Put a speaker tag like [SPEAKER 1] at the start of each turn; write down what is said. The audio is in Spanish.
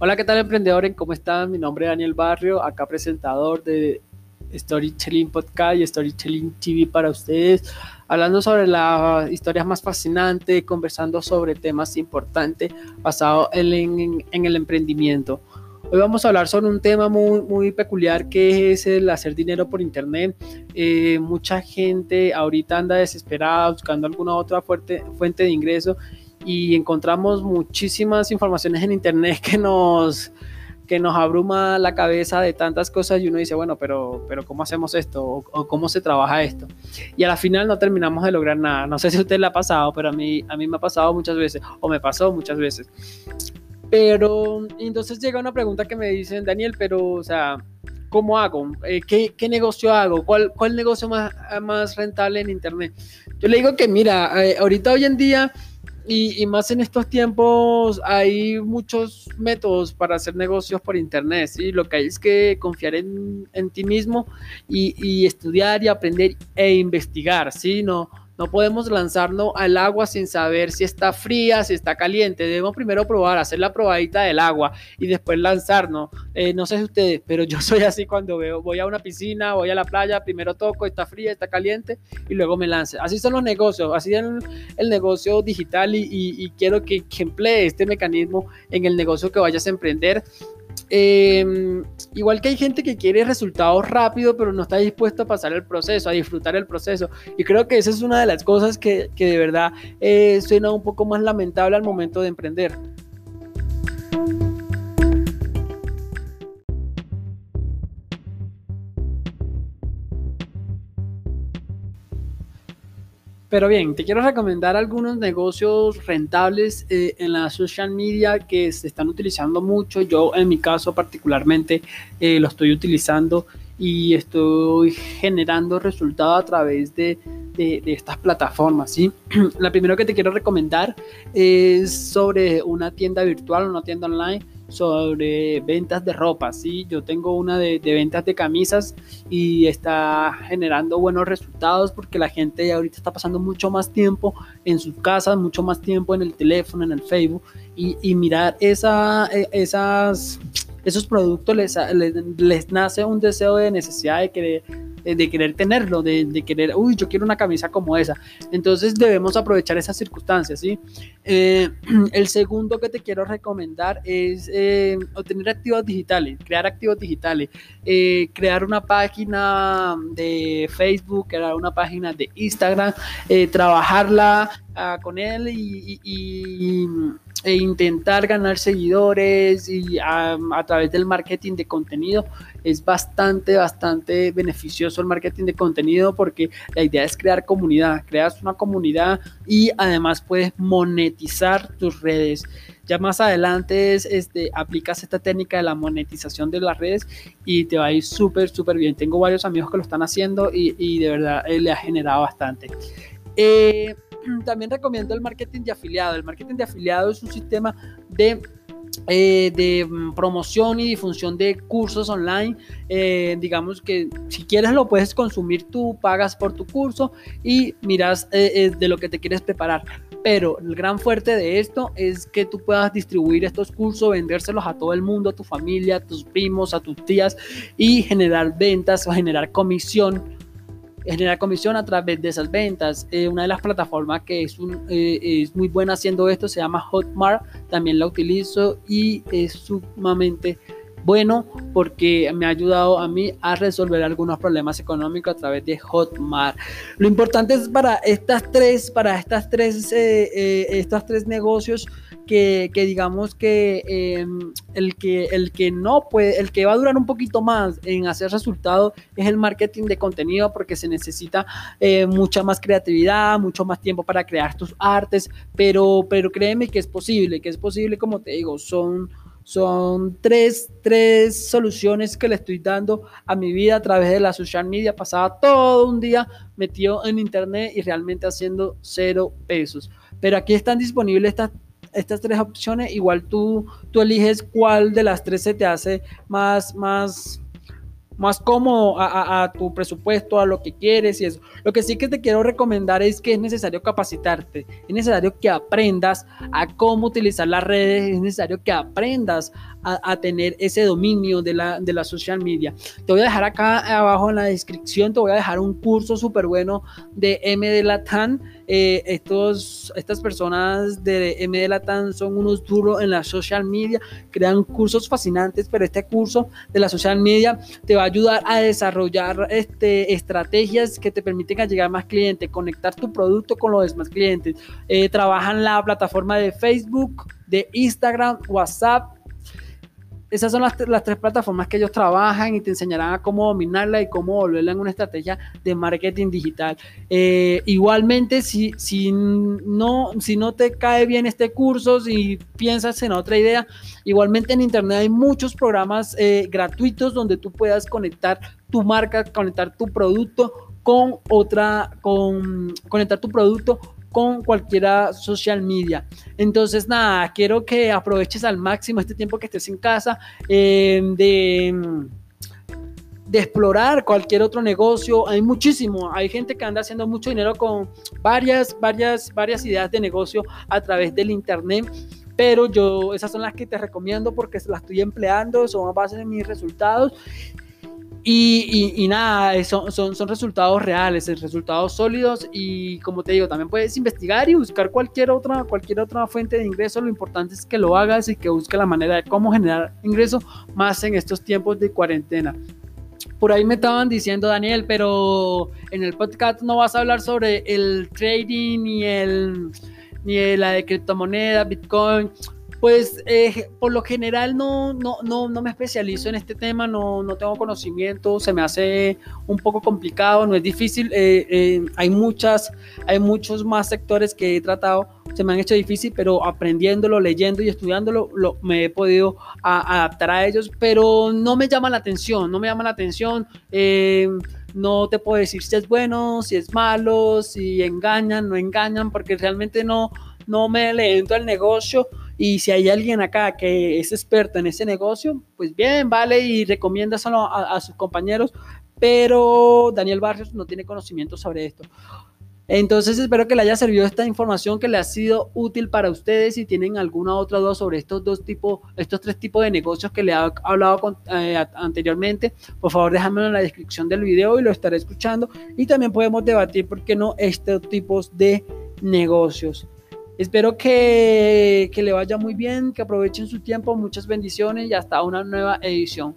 [SPEAKER 1] Hola, ¿qué tal emprendedores? ¿Cómo están? Mi nombre es Daniel Barrio, acá presentador de Storytelling Podcast y Storytelling TV para ustedes, hablando sobre las historias más fascinantes, conversando sobre temas importantes basados en, el emprendimiento. Hoy vamos a hablar sobre un tema muy, muy peculiar que es el hacer dinero por internet. Eh, mucha gente ahorita anda desesperada buscando alguna otra fuente de ingreso y encontramos muchísimas informaciones en internet que nos, que nos abruma la cabeza de tantas cosas y uno dice, bueno, pero, pero ¿cómo hacemos esto? O, cómo se trabaja esto? Y a la final no terminamos de lograr nada. No sé si a usted le ha pasado, pero a mí, a mí me ha pasado muchas veces, o me pasó muchas veces. Pero entonces llega una pregunta que me dicen, Daniel, pero, o sea, ¿cómo hago? Eh, ¿qué, ¿qué, negocio hago? ¿Cuál, ¿Cuál negocio más, más rentable en Internet? Yo le digo que, mira, eh, ahorita hoy en día y, más en estos tiempos hay muchos métodos para hacer negocios por internet, ¿sí? Lo que hay es que confiar en, en ti mismo y, y, estudiar y aprender e investigar, ¿sí? No, no podemos lanzarnos al agua sin saber si está fría, si está caliente. Debemos primero probar, hacer la probadita del agua y después lanzarnos. Eh, no sé si ustedes, pero yo soy así cuando veo, voy a una piscina, voy a la playa, primero toco, está fría, está caliente y luego me lance. Así son los negocios, así es el, negocio digital y, quiero que, que emplee este mecanismo en el negocio que vayas a emprender Em, igual que hay gente que quiere resultados rápidos, pero no está dispuesto a pasar el proceso, a disfrutar el proceso. Y creo que esa es una de las cosas que, de verdad eh, suena un poco más lamentable al momento de emprender. Pero bien, te quiero recomendar algunos negocios rentables eh, en la social media que se están utilizando mucho. Yo en mi caso particularmente eh, lo estoy utilizando y estoy generando resultados a través de, de, estas plataformas. ¿sí? La primera que te quiero recomendar es sobre una tienda virtual, una tienda online sobre ventas de ropa, ¿sí? Yo tengo una de, ventas de camisas y está generando buenos resultados porque la gente ahorita está pasando mucho más tiempo en sus casas, mucho más tiempo en el teléfono, en el Facebook y, mirar e, esas, esos productos les, les, les nace un deseo de necesidad de querer de querer tenerlo, de, querer, uy, yo quiero una camisa como esa. Entonces debemos aprovechar esas circunstancias, ¿sí? Eh, el segundo que te quiero recomendar es eh, obtener activos digitales, crear activos digitales, eh, crear una página de Facebook, crear una página de Instagram, trabajarla ah, con él y, e intentar ganar seguidores y a, través del marketing de contenido es bastante, bastante beneficioso el marketing de contenido porque la idea es crear comunidad, creas una comunidad y además puedes monetizar tus redes. Ya más adelante es, este, aplicas esta técnica de la monetización de las redes y te va a ir súper, súper bien. Tengo varios amigos que lo están haciendo y, y de verdad eh, le ha generado bastante. Eh, también recomiendo el marketing de afiliado. El marketing de afiliado es un sistema de eh, de mm, promoción y difusión de cursos online. Eh, digamos que si quieres lo puedes consumir tú, pagas por tu curso y miras eh, de lo que te quieres preparar. Pero el gran fuerte de esto es que tú puedas distribuir estos cursos, vendérselos a todo el mundo, a tu familia, a tus primos, a tus tías y generar ventas o generar comisión generar comisión a través de esas ventas. Eh, una de las plataformas que es, eh, es muy buena haciendo esto se llama Hotmart, también la utilizo y es sumamente bueno porque me ha ayudado a mí a resolver algunos problemas económicos a través de Hotmart. Lo importante es para estas tres, para estas tres, eh, estos tres negocios que, digamos que em, el que el que no puede, el que va a durar un poquito más en hacer resultados es el marketing de contenido porque se necesita eh, mucha más creatividad, mucho más tiempo para crear tus artes, pero, pero créeme que es posible, que es posible, como te digo, son son tres, tres soluciones que le estoy dando a mi vida a través de la social media. Pasaba todo un día metido en internet y realmente haciendo cero pesos. Pero aquí están disponibles estas estas tres opciones, igual tú, tú eliges cuál de las tres se te hace más, más, más cómodo a, tu presupuesto, a lo que quieres y eso. Lo que sí que te quiero recomendar es que es necesario capacitarte, es necesario que aprendas a cómo utilizar las redes, es necesario que aprendas a, tener ese dominio de la, de la social media. Te voy a dejar acá abajo en la descripción, te voy a dejar un curso súper bueno de M de Latam. Eh, estos, estas personas de M de Latam son unos duros en la social media, crean cursos fascinantes, pero este curso de la social media te va a ayudar a desarrollar este, estrategias que te permiten llegar a más clientes, conectar tu producto con los demás clientes. Eh, trabajan la plataforma de Facebook, de Instagram, WhatsApp, esas son las, tres plataformas que ellos trabajan y te enseñarán a cómo dominarla y cómo volverla en una estrategia de marketing digital. Eh, igualmente, si, si, no, si no te cae bien este curso, si piensas en otra idea, igualmente en Internet hay muchos programas eh, gratuitos donde tú puedas conectar tu marca, conectar tu producto con otra, con conectar tu producto con cualquiera social media. Entonces, nada, quiero que aproveches al máximo este tiempo que estés en casa, eh, de, de explorar cualquier otro negocio. Hay muchísimo, hay gente que anda haciendo mucho dinero con varias, varias, varias ideas de negocio a través del Internet pero yo esas son las que te recomiendo porque las estoy empleando, son a base de mis resultados y, nada, son, son, resultados reales, resultados sólidos y como te digo, también puedes investigar y buscar cualquier otra, cualquier otra fuente de ingreso. Lo importante es que lo hagas y que busques la manera de cómo generar ingreso más en estos tiempos de cuarentena. Por ahí me estaban diciendo, Daniel, pero en el podcast no vas a hablar sobre el trading ni el ni la de criptomonedas, Bitcoin pues eh, por lo general no, no, no, no, me especializo en este tema, no, no, tengo conocimiento, se me hace un poco complicado, no es difícil, eh, eh, hay, muchas, hay muchos más sectores que he tratado, se me han hecho difícil, pero aprendiéndolo, leyendo y estudiándolo, lo, me he podido adaptar a ellos, pero no me llama la atención, no me llama la atención. no te puedo decir si es bueno, si es malo, si engañan, no engañan, porque realmente no, no me le entro al negocio y si hay alguien acá que es experto en ese negocio, pues bien, vale, y recomiéndaselo a, a sus compañeros, pero Daniel Barrios no tiene conocimiento sobre esto. Entonces espero que le haya servido esta información, que le ha sido útil para ustedes. Si tienen alguna otra duda sobre estos dos tipos, estos tres tipos de negocios que le he hablado eh, anteriormente, por favor déjamelo en la descripción del video y lo estaré escuchando. Y también podemos debatir, ¿por qué no?, estos tipos de negocios. Espero que, que le vaya muy bien, que aprovechen su tiempo, muchas bendiciones y hasta una nueva edición.